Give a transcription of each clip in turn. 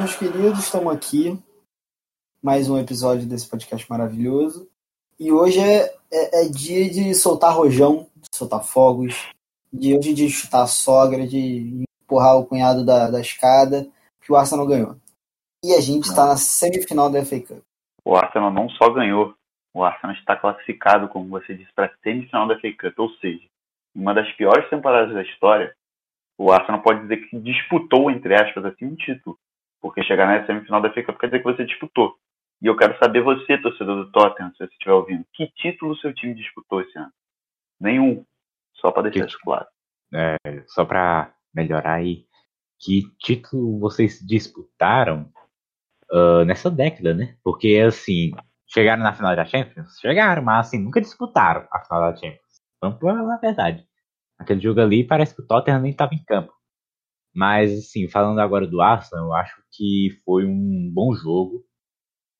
Meus queridos, estamos aqui. Mais um episódio desse podcast maravilhoso. E hoje é, é, é dia de soltar rojão, de soltar fogos, de hoje de chutar a sogra, de empurrar o cunhado da, da escada, que o Arsenal ganhou. E a gente está na semifinal da FA Cup. O Arsenal não só ganhou, o Arsenal está classificado, como você disse, para a semifinal da FA Cup, ou seja, uma das piores temporadas da história, o Arsenal pode dizer que disputou, entre aspas, assim, um título. Porque chegar na semifinal da FA Cup quer dizer que você disputou. E eu quero saber você, torcedor do Tottenham, se você estiver ouvindo, que título seu time disputou esse ano? Nenhum. Só para deixar isso claro. É, só para melhorar aí, que título vocês disputaram uh, nessa década, né? Porque, assim, chegaram na final da Champions? Chegaram, mas, assim, nunca disputaram a final da Champions. Vamos falar a verdade. Aquele jogo ali parece que o Tottenham nem estava em campo. Mas, assim, falando agora do Arsenal, eu acho que foi um bom jogo.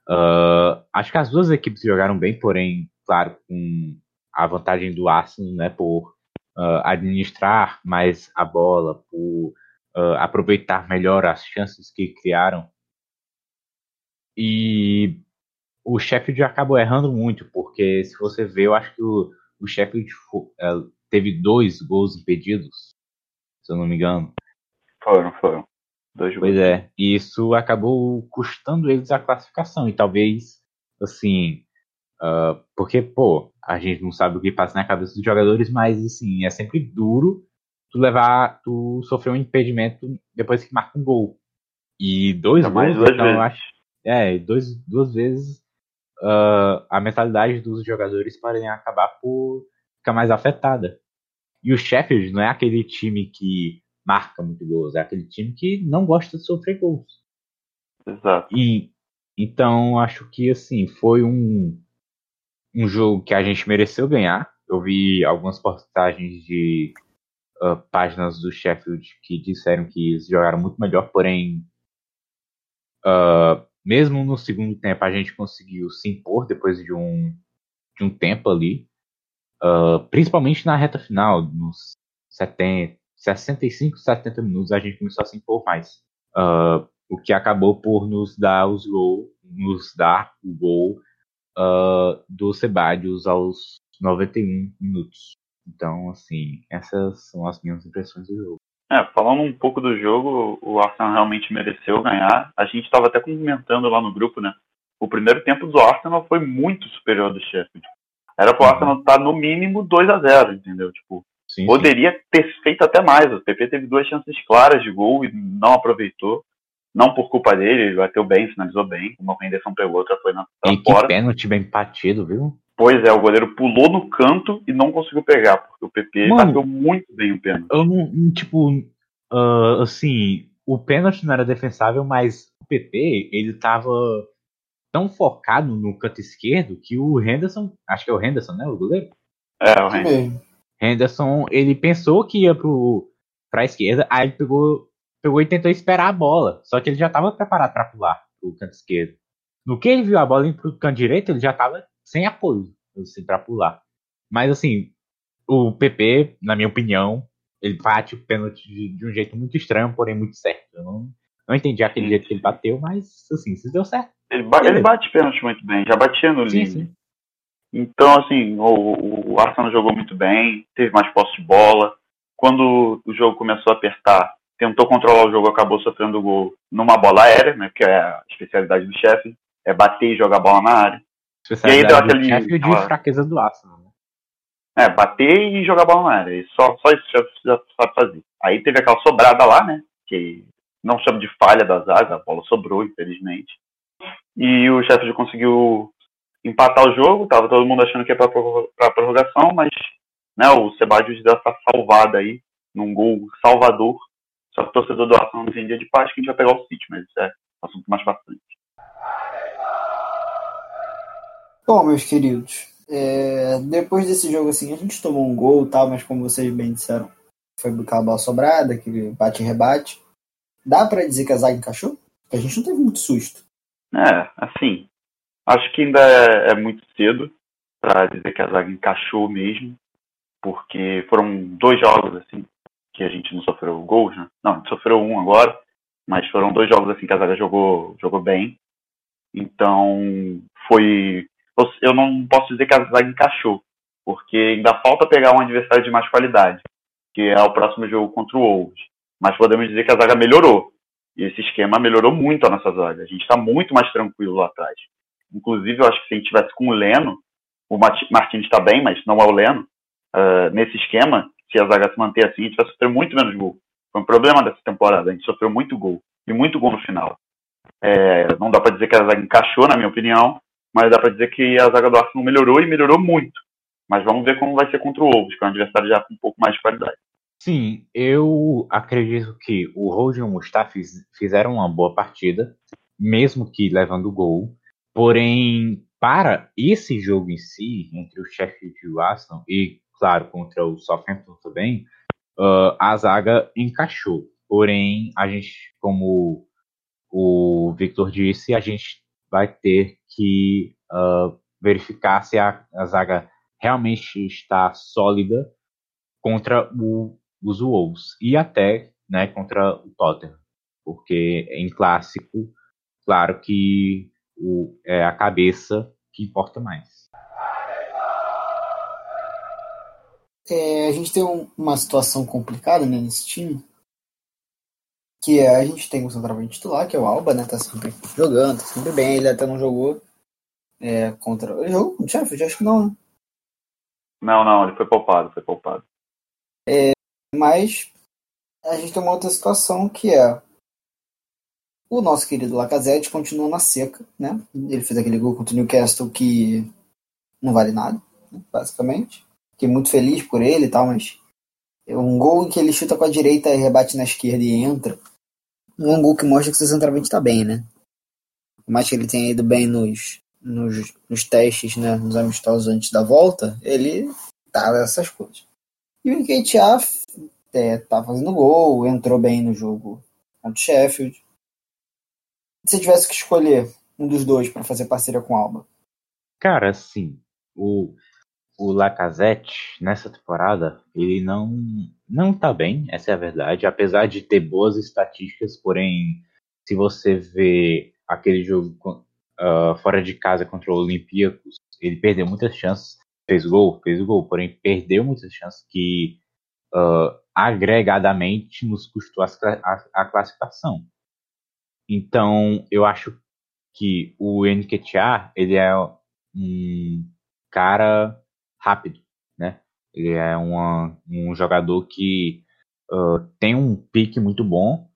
Uh, acho que as duas equipes jogaram bem, porém, claro, com a vantagem do Arsenal, né, por uh, administrar mais a bola, por uh, aproveitar melhor as chances que criaram. E o Sheffield acabou errando muito, porque se você ver, eu acho que o, o Sheffield uh, teve dois gols impedidos, se eu não me engano. Foram, foram. Dois pois gols. é, e isso acabou custando eles a classificação, e talvez, assim, uh, porque, pô, a gente não sabe o que passa na cabeça dos jogadores, mas, assim, é sempre duro tu levar, tu sofrer um impedimento depois que marca um gol. E dois é gols, então, vezes. acho, é, dois, duas vezes uh, a mentalidade dos jogadores podem acabar por ficar mais afetada. E o Sheffield não é aquele time que marca muito gols, é aquele time que não gosta de sofrer gols. Exato. E então acho que assim foi um um jogo que a gente mereceu ganhar. Eu vi algumas postagens de uh, páginas do Sheffield que disseram que eles jogaram muito melhor, porém uh, mesmo no segundo tempo a gente conseguiu se impor depois de um de um tempo ali, uh, principalmente na reta final, nos 70, 65, 70 minutos a gente começou a se impor mais, o que acabou por nos dar os gols, nos dar o gol uh, do Sebadios aos 91 minutos. Então, assim, essas são as minhas impressões do jogo. É, falando um pouco do jogo, o Arsenal realmente mereceu ganhar. A gente estava até comentando lá no grupo, né? O primeiro tempo do Arsenal foi muito superior ao do Sheffield. Era pro uhum. Arsenal estar tá, no mínimo 2 a 0 entendeu? Tipo, sim, poderia sim. ter feito até mais. O PP teve duas chances claras de gol e não aproveitou. Não por culpa dele, ele bateu bem, finalizou bem. Uma rendição pegou, outra foi na pra e fora. que pênalti bem batido, viu? Pois é, o goleiro pulou no canto e não conseguiu pegar, porque o PP Mano, bateu muito bem o pênalti. Eu não, tipo, uh, assim, o pênalti não era defensável, mas o PP, ele tava tão focado no canto esquerdo que o Henderson, acho que é o Henderson, né, o goleiro? É, o Henderson. Henderson, ele pensou que ia pro, pra esquerda, aí ele pegou pegou e tentou esperar a bola. Só que ele já estava preparado para pular pro canto esquerdo. No que ele viu a bola indo pro canto direito, ele já estava sem apoio assim, para pular. Mas assim, o PP, na minha opinião, ele bate o pênalti de, de, um jeito muito estranho, porém muito certo. Eu não, não entendi aquele jeito que ele bateu, mas assim, se deu certo. Ele, ba ele bate pênalti muito bem, já batia no sim, Então, assim, o, o Arsenal jogou muito bem, teve mais posse de bola. Quando o jogo começou a apertar, tentou controlar o jogo, acabou sofrendo gol numa bola aérea, né, que é a especialidade do chefe, é bater e jogar a bola na área. E aí deu aquele chefe de fraqueza do Arsenal, né? É, bater e jogar a bola na área, e só, só isso já, já sabe fazer. Aí teve aquela sobrada lá, né, que não chama de falha da zaga, a bola sobrou, infelizmente. E o chefe conseguiu empatar o jogo, tava todo mundo achando que ia pra, pra prorrogação, mas né, o Sebadios deu essa salvada aí, num gol salvador, só que o torcedor do Arsenal não tem dia de paz que a gente vai pegar o City, mas isso é assunto mais pra frente. Bom, meus queridos, é, depois desse jogo assim, a gente tomou um gol tal, mas como vocês bem disseram, foi aquela bola sobrada, aquele bate-rebate. Dá para dizer que a zaga encaixou? Porque a gente não teve muito susto. É, assim, acho que ainda é, é muito cedo para dizer que a zaga encaixou mesmo, porque foram dois jogos assim que a gente não sofreu gols, né? Não, a gente sofreu um agora, mas foram dois jogos assim que a zaga jogou, jogou bem. Então, foi. Eu não posso dizer que a zaga encaixou, porque ainda falta pegar um adversário de mais qualidade, que é o próximo jogo contra o Wolves. Mas podemos dizer que a zaga melhorou. E esse esquema melhorou muito a nossa zaga. A gente está muito mais tranquilo lá atrás. Inclusive, eu acho que se gente tivesse com o Leno, o Martins está bem, mas não é o Leno, uh, nesse esquema, se a zaga se manter assim, a gente vai sofrer muito menos gol. Foi um problema dessa temporada. A gente sofreu muito gol. E muito gol no final. É, não dá para dizer que a zaga encaixou, na minha opinião, mas dá para dizer que a zaga do Arsenal melhorou e melhorou muito. Mas vamos ver como vai ser contra o Wolves, que é um adversário já com um pouco mais de qualidade. Sim, eu acredito que o Roger e o Mustafa fizeram uma boa partida, mesmo que levando gol. Porém, para esse jogo em si, entre o Sheffield e o Arsenal, e claro, contra o Southampton também, uh, a zaga encaixou. Porém, a gente, como o Victor disse, a gente vai ter que uh, verificar se a, a, zaga realmente está sólida contra o, os Wolves e até né, contra o Tottenham, porque em clássico, claro que o, é a cabeça que importa mais. É, a gente tem um, uma situação complicada né, nesse time, que é, a gente tem o centroavante titular, que é o Alba, né? Tá sempre jogando, tá sempre bem. Ele até não jogou é, contra. Ele jogou com o Sheffield? Acho que não, né? Não, não, ele foi poupado, foi poupado. É, mas a gente tem uma outra situação que é o nosso querido Lacazette continua na seca, né? Ele fez aquele gol contra o Newcastle que não vale nada, né? basicamente. Fiquei muito feliz por ele e tal, mas é um gol em que ele chuta com a direita e rebate na esquerda e entra. É um gol que mostra que o seu centroavante está bem, né? Por mais que ele tenha ido bem nos, nos, nos testes, né, nos amistosos antes da volta, ele tá essas coisas. E o Nketiah é, tá fazendo gol, entrou bem no jogo contra o Sheffield. Se tivesse que escolher um dos dois para fazer parceria com o Alba? Cara, sim. O, o Lacazette, nessa temporada, ele não, não tá bem, essa é a verdade. Apesar de ter boas estatísticas, porém, se você vê aquele jogo uh, fora de casa contra o Olympiacos, ele perdeu muitas chances. Fez gol, fez gol, porém perdeu muitas chances que uh, agregadamente nos custou a, a, a, classificação. Então, eu acho que o Nketiah, ele é um cara rápido, né? Ele é uma, um jogador que uh, tem um pique muito bom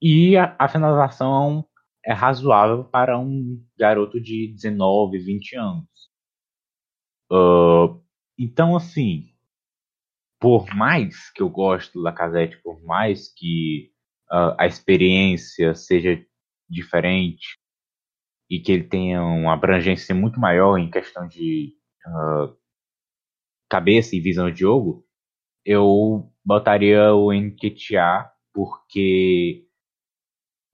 e a, a, finalização é razoável para um garoto de 19, 20 anos. Uh, então, assim, por mais que eu goste do Lacazette, por mais que uh, a experiência seja diferente e que ele tenha uma abrangência muito maior em questão de uh, cabeça e visão de jogo, eu botaria o Nketiah porque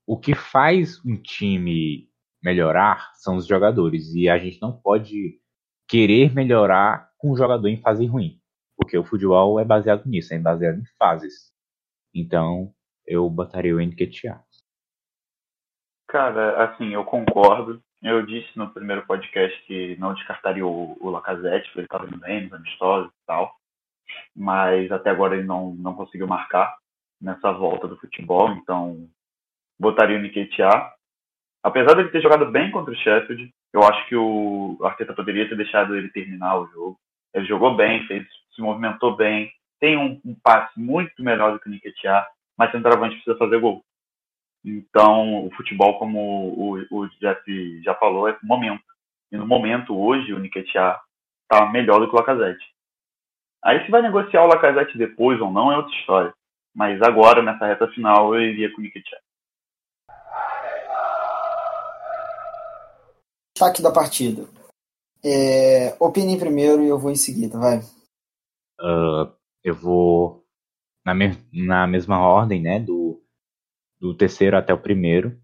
o que faz um time melhorar são os jogadores e a gente não pode querer melhorar com um jogador em fase ruim, porque o futebol é baseado nisso, é baseado em fases. Então, eu botaria o Nketiah. Cara, assim, eu concordo. Eu disse no primeiro podcast que não descartaria o, o Lacazette, porque ele estava indo bem nos amistosos e tal. Mas até agora ele não, não conseguiu marcar nessa volta do futebol, então botaria o Nketiah. Apesar dele ter jogado bem contra o Sheffield, eu acho que o Arteta poderia ter deixado ele terminar o jogo. Ele jogou bem, fez, se movimentou bem, tem um, um passe muito melhor do que o Nketiah, mas centroavante precisa fazer gol. Então, o futebol, como o, o Jeff já falou, é momento. E no momento, hoje, o Nketiah está melhor do que o Lacazette. Aí, se vai negociar o Lacazette depois ou não, é outra história. Mas agora, nessa reta final, eu iria com o Nketiah. Destaque da partida. É, opine primeiro e eu vou em seguida, vai. Uh, eu vou na, me na mesma ordem, né, do do terceiro até o primeiro.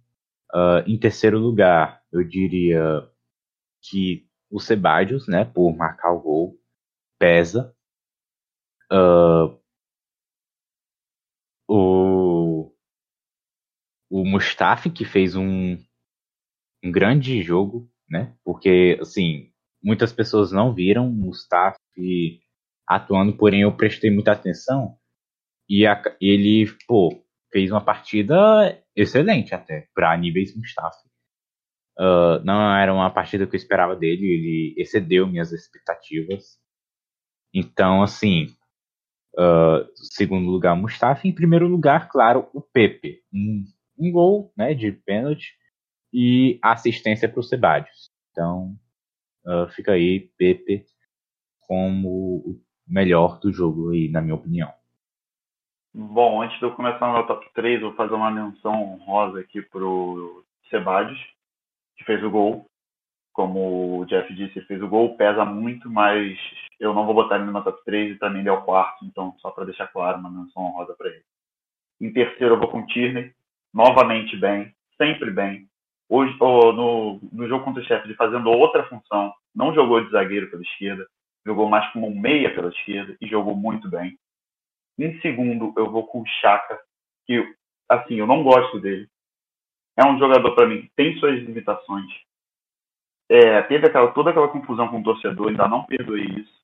Uh, em terceiro lugar, eu diria que o Sebadios, né, por marcar o gol, pesa. Uh, o o Mustafi, que fez um, um grande jogo, né? Porque, assim, muitas pessoas não viram o Mustafi atuando, porém eu prestei muita atenção e a, ele, pô, fez uma partida excelente até, para níveis Mustafi. Uh, não era uma partida que eu esperava dele, ele excedeu minhas expectativas. Então, assim, uh, segundo lugar, Mustafa. Em primeiro lugar, claro, o Pepe. Um, um gol né, de pênalti e assistência para o Sebadios. Então, uh, fica aí Pepe como o melhor do jogo, aí, na minha opinião. Bom, antes de eu começar no meu top 3, vou fazer uma menção honrosa aqui pro Sebadios, que fez o gol. Como o Jeff disse, fez o gol, pesa muito, mas eu não vou botar ele no meu top 3 e também ele é o quarto, então só para deixar claro, uma menção honrosa para ele. Em terceiro eu vou com o Tierney, novamente bem, sempre bem. Hoje, oh, no, no jogo contra o chefe, fazendo outra função, não jogou de zagueiro pela esquerda, jogou mais como um meia pela esquerda e jogou muito bem. Em segundo, eu vou com o Chaka, que, assim, eu não gosto dele. É um jogador, para mim, tem suas limitações. É, teve aquela, toda aquela confusão com o torcedor, ainda não perdoei isso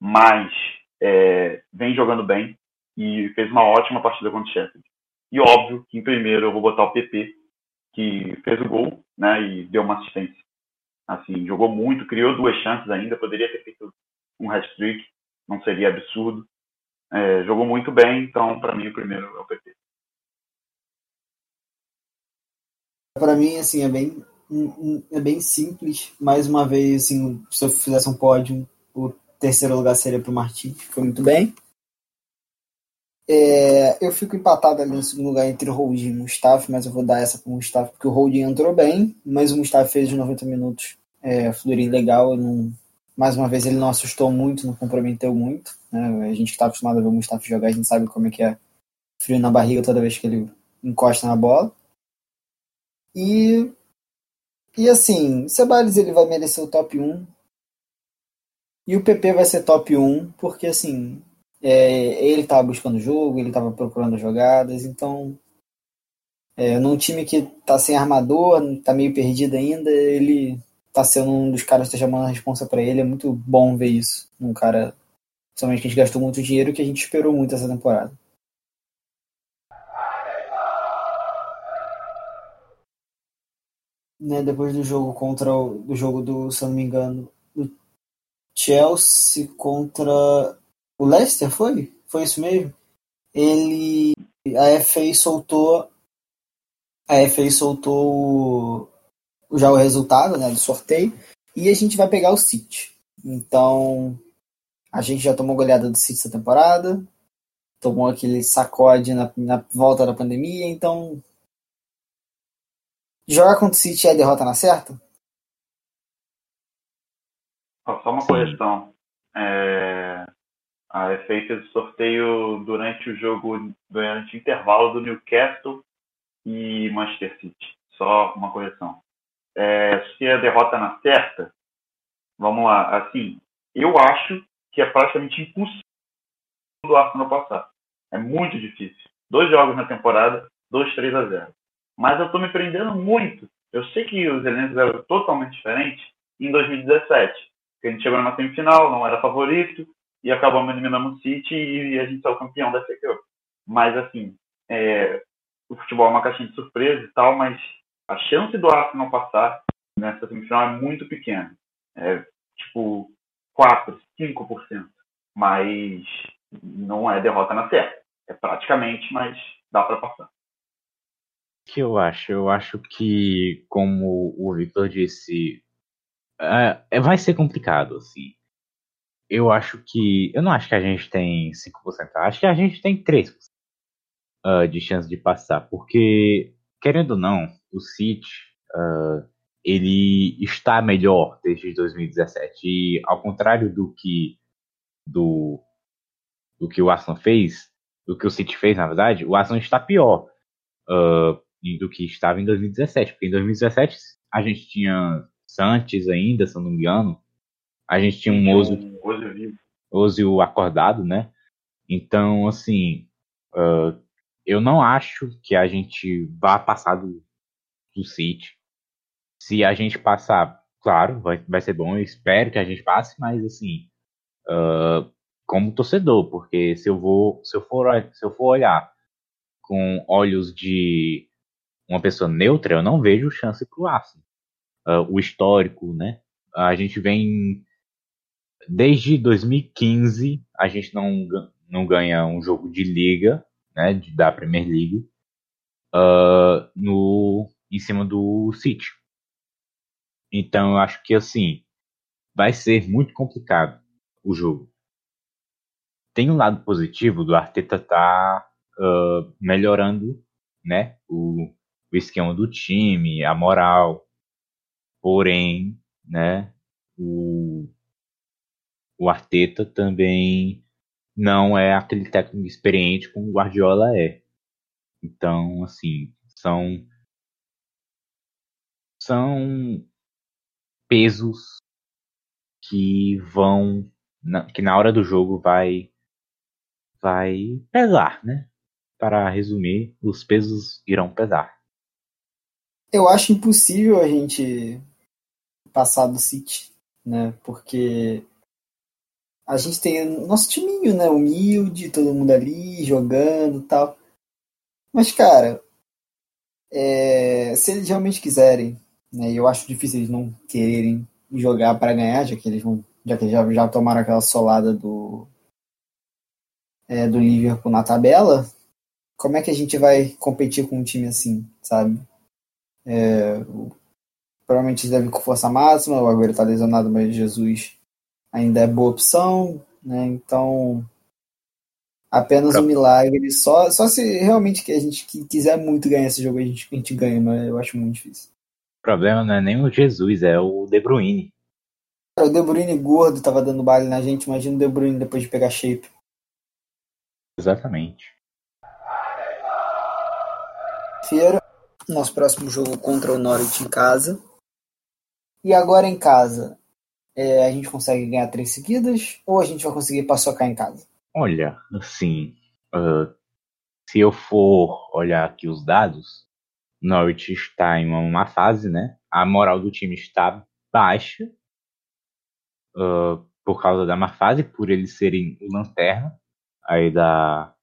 mas é, vem jogando bem e fez uma ótima partida contra o Sheffield. E óbvio que em primeiro eu vou botar o PP, que fez o gol né, e deu uma assistência. Assim, jogou muito, criou duas chances ainda, poderia ter feito um hat-trick, não seria absurdo. É, jogou muito bem, então para mim o primeiro é o PP. Para mim, assim, é bem, é bem simples. Mais uma vez, assim, se eu fizesse um pódio, o terceiro lugar seria para o Martins, foi muito bem. É, eu fico empatado ali no segundo lugar entre o Holding e o Mustafa, mas eu vou dar essa para o Mustafa, porque o Holding entrou bem, mas o Mustafa fez os 90 minutos é, fluir legal. Não, mais uma vez, ele não assustou muito, não comprometeu muito. Né? A gente que está acostumado a ver o Mustafa jogar, a gente sabe como é que é frio na barriga toda vez que ele encosta na bola. E, e assim, Ceballos ele vai merecer o top 1, e o PP vai ser top 1, porque assim, é, ele estava buscando o jogo, ele estava procurando jogadas, então é, num time que está sem armador, está meio perdido ainda, ele está sendo um dos caras que está chamando a responsa para ele, é muito bom ver isso. Um cara, somente que a gente gastou muito dinheiro que a gente esperou muito essa temporada. Né, depois do jogo contra o do jogo do, se eu não me engano, Chelsea contra o Leicester, foi? Foi isso mesmo? Ele. A FA soltou. A FA soltou já o resultado né, do sorteio. E a gente vai pegar o City. Então. A gente já tomou goleada do City essa temporada. Tomou aquele sacode na, na volta da pandemia. Então. Jogar contra o City é a derrota na certa? Só uma correção. É, a FA fez o sorteio durante o jogo, durante o intervalo do Newcastle e Manchester City. Só uma correção. É, se a derrota na certa, vamos lá, assim, eu acho que é praticamente impossível do Arsenal passar. É muito difícil. Dois jogos na temporada, 2 3 a 0. Mas eu estou me prendendo muito. Eu sei que os elencos eram totalmente diferentes em 2017 a gente chegou na semifinal, não era favorito, e acabamos eliminando o City e a gente saiu campeão da Cup. Mas, assim, é, o futebol é uma caixinha de surpresa e tal, mas a chance do Arsenal passar nessa semifinal é muito pequena. É, tipo, 4, 5%. Mas não é derrota na terra. É praticamente, mas dá para passar. que eu acho? Eu acho que, como o Victor disse, Uh, vai ser complicado, assim. Eu acho que. Eu não acho que a gente tem 5%. Acho que a gente tem 3% uh, de chance de passar. Porque, querendo ou não, o City. Uh, ele está melhor desde 2017. E ao contrário do que. Do, do que o Arsenal fez. Do que o City fez, na verdade, o Arsenal está pior. do que estava em 2017. Porque em 2017 a gente tinha Santos ainda, se eu não me engano. A gente tinha um Ozil, Ozil acordado, né? Então, assim, uh, eu não acho que a gente vá passar do, do City. Se a gente passar, claro, vai, vai ser bom. Eu espero que a gente passe, mas assim, uh, como torcedor, porque se eu vou, se eu for, se eu for olhar com olhos de uma pessoa neutra, eu não vejo chance para o Arsenal. Uh, o histórico, né? A gente vem desde 2015 a gente não, não ganha um jogo de liga, né, da Premier League, uh, no, em cima do City. Então eu acho que assim vai ser muito complicado o jogo. Tem um lado positivo do Arteta tá uh, melhorando, né, o, o esquema do time, a moral. Porém, né, o o Arteta também não é aquele técnico experiente como o Guardiola é. Então, assim, são são pesos que vão que na hora do jogo vai vai pesar, né? Para resumir, os pesos irão pesar. Eu acho impossível a gente passar do City, né? Porque a gente tem nosso timinho, né? Humilde, todo mundo ali jogando tal. Mas, cara, é, se eles realmente quiserem, né? Eu acho difícil eles não quererem jogar para ganhar, já que eles vão, já que já, já tomaram aquela solada do é, do Liverpool na tabela. Como é que a gente vai competir com um time assim, sabe? É, provavelmente eles devem com força máxima, o Agüero tá lesionado, mas Jesus ainda é boa opção, né? Então, apenas um milagre. Só, só se realmente que a gente quiser muito ganhar esse jogo, a gente, a gente ganha, mas eu acho muito difícil. O problema não é nem o Jesus, é o De Bruyne. O De Bruyne gordo tava dando baile na gente, imagina o De Bruyne depois de pegar shape. Exatamente. Feira, nosso próximo jogo contra o Norwich em casa. E agora em casa, é, a gente consegue ganhar três seguidas ou a gente vai conseguir paçocar em casa? Olha, assim, uh, se eu for olhar aqui os dados, Norwich está em uma fase, né? A moral do time está baixa uh, por causa da má fase, por eles serem o lanterna aí da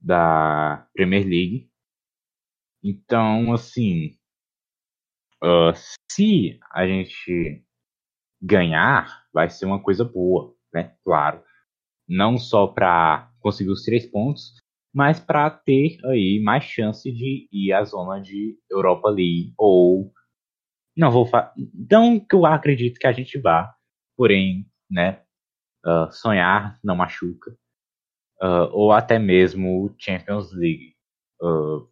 da Premier League. Então, assim, uh, se a gente ganhar vai ser uma coisa boa, né? Claro. Não só para conseguir os três pontos, mas para ter aí mais chance de ir à zona de Europa League ou não vou falar, não que eu acredito que a gente vá, porém, né? Uh, sonhar não machuca, uh, ou até mesmo Champions League. Uh,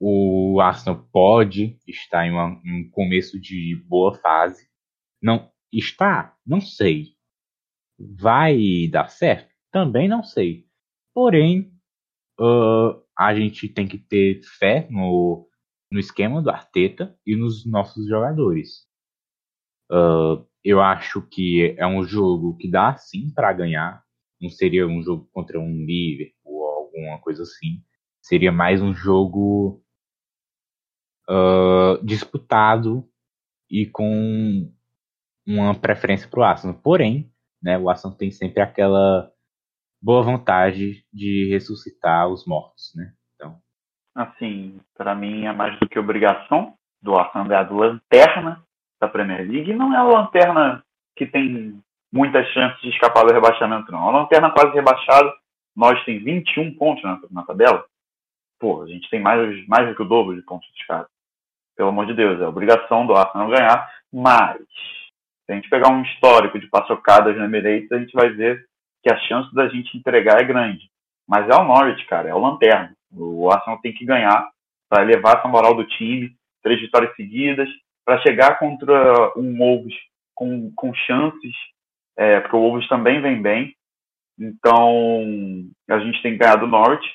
o Arsenal pode estar em, uma, em um começo de boa fase, não Está? Não sei. Vai dar certo? Também não sei. Porém, uh, a gente tem que ter fé no, no esquema do Arteta e nos nossos jogadores. Uh, eu acho que é um jogo que dá sim para ganhar. Não seria um jogo contra um Liverpool ou alguma coisa assim. Seria mais um jogo uh, disputado e com uma preferência para o Arsenal. Porém, né, o Arsenal tem sempre aquela boa vontade de ressuscitar os mortos, né? Então, assim, para mim é mais do que obrigação do Arsenal é a lanterna da Premier League. Não é a lanterna que tem muitas chances de escapar do rebaixamento, não. A lanterna quase rebaixada, nós tem 21 pontos na, na tabela. Pô, a gente tem mais, mais do que o dobro de pontos de caras. Pelo amor de Deus, é obrigação do Arsenal ganhar, mas se a gente pegar um histórico de paçocadas no Emirates, a gente vai ver que a chance da gente entregar é grande. Mas é o Norwich, cara, é o lanterna. O Arsenal tem que ganhar para elevar essa moral do time, três vitórias seguidas, para chegar contra um Wolves com, com chances, é, porque o Wolves também vem bem. Então, a gente tem que ganhar do Norwich,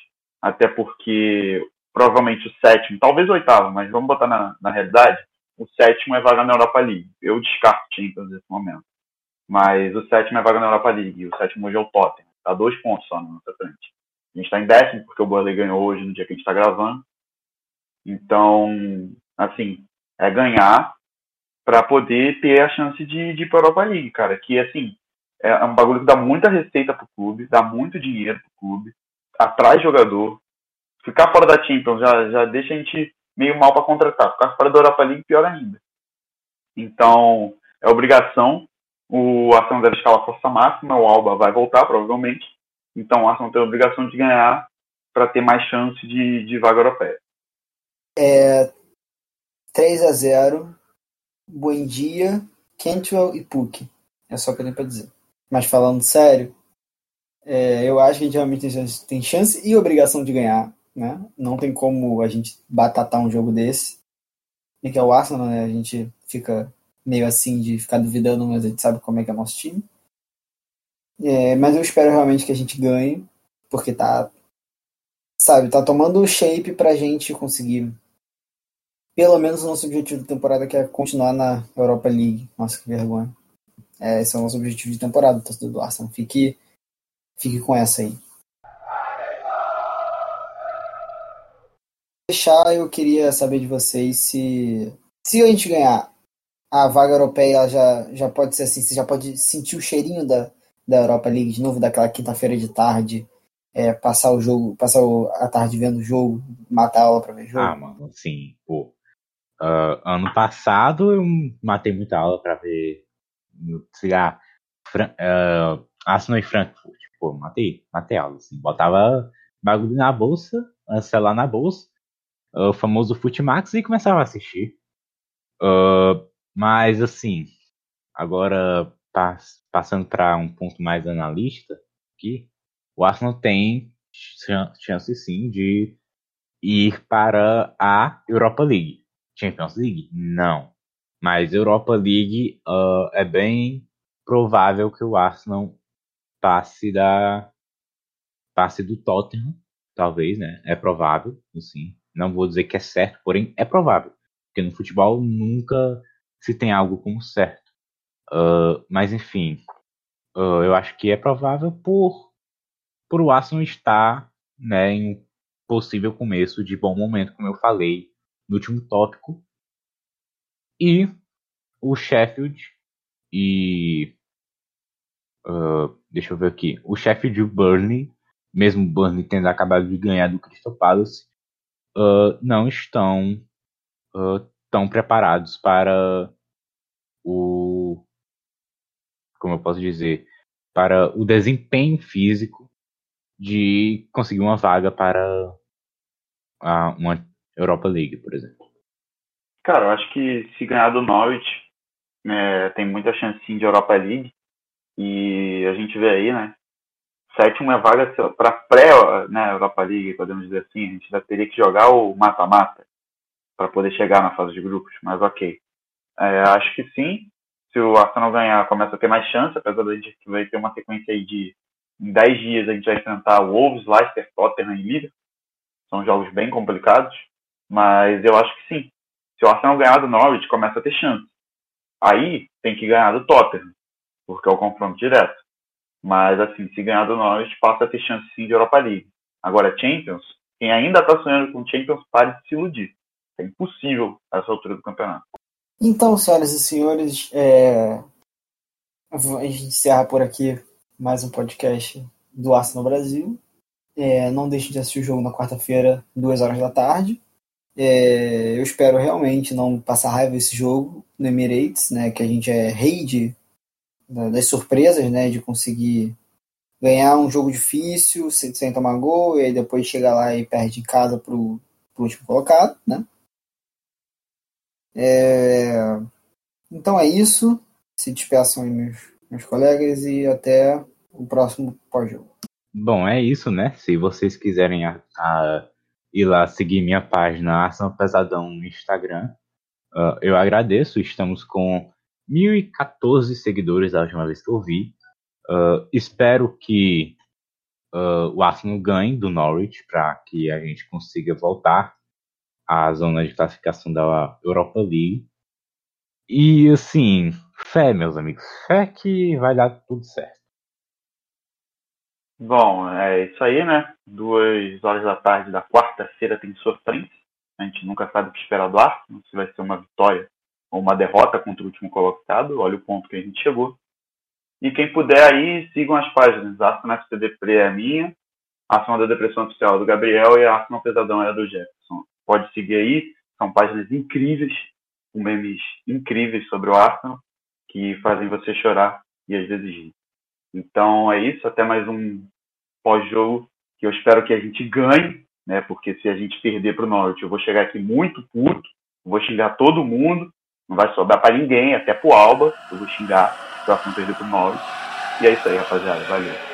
até porque provavelmente o sétimo, talvez o oitavo, mas vamos botar na, na realidade, o sétimo é vaga na Europa League. Eu descarto Champions nesse momento. Mas o sétimo é vaga na Europa League. O sétimo hoje é o Tottenham. Tá dois pontos só na nossa frente. A gente está em décimo, porque o Burnley ganhou hoje no dia que a gente está gravando. Então, assim, é ganhar para poder ter a chance de, de ir para a Europa League, cara. Que, assim, é um bagulho que dá muita receita pro clube, dá muito dinheiro pro clube, atrai jogador. Ficar fora da Champions já, já deixa a gente meio mal para contratar. Ficar fora da Europa League, pior ainda. Então, é obrigação. O Arsenal deve escalar a força máxima, o Alba vai voltar, provavelmente. Então, o Arsenal tem a obrigação de ganhar para ter mais chance de, de vaga europeia. É 3 a 0 Buendia, Cantwell e Puck. É só o que eu tenho para dizer. Mas falando sério, é, eu acho que a gente realmente tem chance, tem chance e obrigação de ganhar. Né? Não tem como a gente batatar um jogo desse. E que é o Arsenal, né? A gente fica meio assim de ficar duvidando, mas a gente sabe como é que é o nosso time. É, mas eu espero realmente que a gente ganhe, porque tá, sabe, tá tomando shape pra gente conseguir pelo menos o nosso objetivo de temporada que é continuar na Europa League. Nossa, que vergonha. É, esse é o nosso objetivo de temporada, torcedor do Arsenal. Fique, fique com essa aí. fechar, eu queria saber de vocês se se a gente ganhar a vaga europeia, já, já pode ser assim, você já pode sentir o cheirinho da, da Europa League de novo, daquela quinta-feira de tarde, é, passar o jogo, passar a tarde vendo o jogo, matar a aula pra ver jogo? Ah, mano, sim, pô. Uh, ano passado eu matei muita aula pra ver, sei lá, Fran uh, Arsenal e Frankfurt. Pô, matei, matei aula, assim. Botava bagulho na bolsa, celular na bolsa, o famoso Futimax e começava a assistir. Uh, mas assim, agora pass passando para um ponto mais analista, que o Arsenal tem chance sim de ir para a Europa League. Champions League? Não. Mas Europa League uh, é bem provável que o Arsenal passe da passe do Tottenham, talvez, né? É provável, sim. Não vou dizer que é certo, porém é provável. Porque no futebol nunca se tem algo como certo. Uh, mas enfim, uh, eu acho que é provável por, por o Arsenal estar né, em um possível começo de bom momento, como eu falei no último tópico. E o Sheffield e. Uh, deixa eu ver aqui. O Sheffield e o Burnley, mesmo o Burnley tendo acabado de ganhar do Crystal Palace, não estão uh, tão preparados para o como eu posso dizer para o desempenho físico de conseguir uma vaga para a, uma Europa League, por exemplo. Cara, eu acho que se ganhar do Norwich, né, tem muita chance sim de Europa League. E a gente vê aí, né? sétima vaga para pré né, Europa League, podemos dizer assim. A gente ainda teria que jogar o mata-mata para poder chegar na fase de grupos, mas ok. É, acho que sim. Se o Arsenal ganhar, começa a ter mais chance, apesar da gente vai ter uma sequência aí de em 10 dias a gente vai enfrentar Wolves, Leicester, Tottenham e Liverpool. São jogos bem complicados, mas eu acho que sim. Se o Arsenal ganhar do Norwich, começa a ter chance. Aí tem que ganhar do Tottenham, porque é o confronto direto. Mas, assim, se ganhar do Norwich, passa a ter chance sim de Europa League. Agora, Champions, quem ainda está sonhando com Champions, pare de se iludir. É impossível essa altura do campeonato. Então, senhoras e senhores, é... a gente encerra por aqui mais um podcast do Arsenal Brasil. É, não deixe de assistir o jogo na quarta-feira, duas horas da tarde. É, eu espero realmente não passar raiva esse jogo no Emirates, né? Que a gente é rei de das surpresas, né, de conseguir ganhar um jogo difícil sem, tomar gol e aí depois chegar lá e perde em casa pro, pro último colocado, né? É... Então é isso. Se despeçam aí meus, meus colegas e até o próximo pós-jogo. Bom, é isso, né? Se vocês quiserem a, a, ir lá seguir minha página Ação Pesadão no Instagram, uh, eu agradeço. Estamos com 1.014 seguidores da última vez que eu vi. Uh, espero que uh, o Arsenal ganhe do Norwich para que a gente consiga voltar à zona de classificação da Europa League. E assim, fé, meus amigos, fé que vai dar tudo certo. Bom, é isso aí, né? Duas horas da tarde da quarta-feira tem sofrência. A gente nunca sabe o que esperar do Arsenal, se vai ser uma vitória ou uma derrota contra o último colocado. Olha o ponto que a gente chegou. E quem puder aí, sigam as páginas. Arsenal FCD Pre é a minha, Arsenal da Depressão Oficial do Gabriel e a Arsenal Pesadão é a do Jefferson. Pode seguir aí, são páginas incríveis, com memes incríveis sobre o Arsenal, que fazem você chorar e às vezes rir. Então é isso, até mais um pós-jogo que eu espero que a gente ganhe, né? Porque se a gente perder para o Norte, eu vou chegar aqui muito puto, vou xingar todo mundo, não vai sobrar para ninguém, até pro Alba, eu vou xingar próximo perder pro Norte. E é isso aí, rapaziada. Valeu.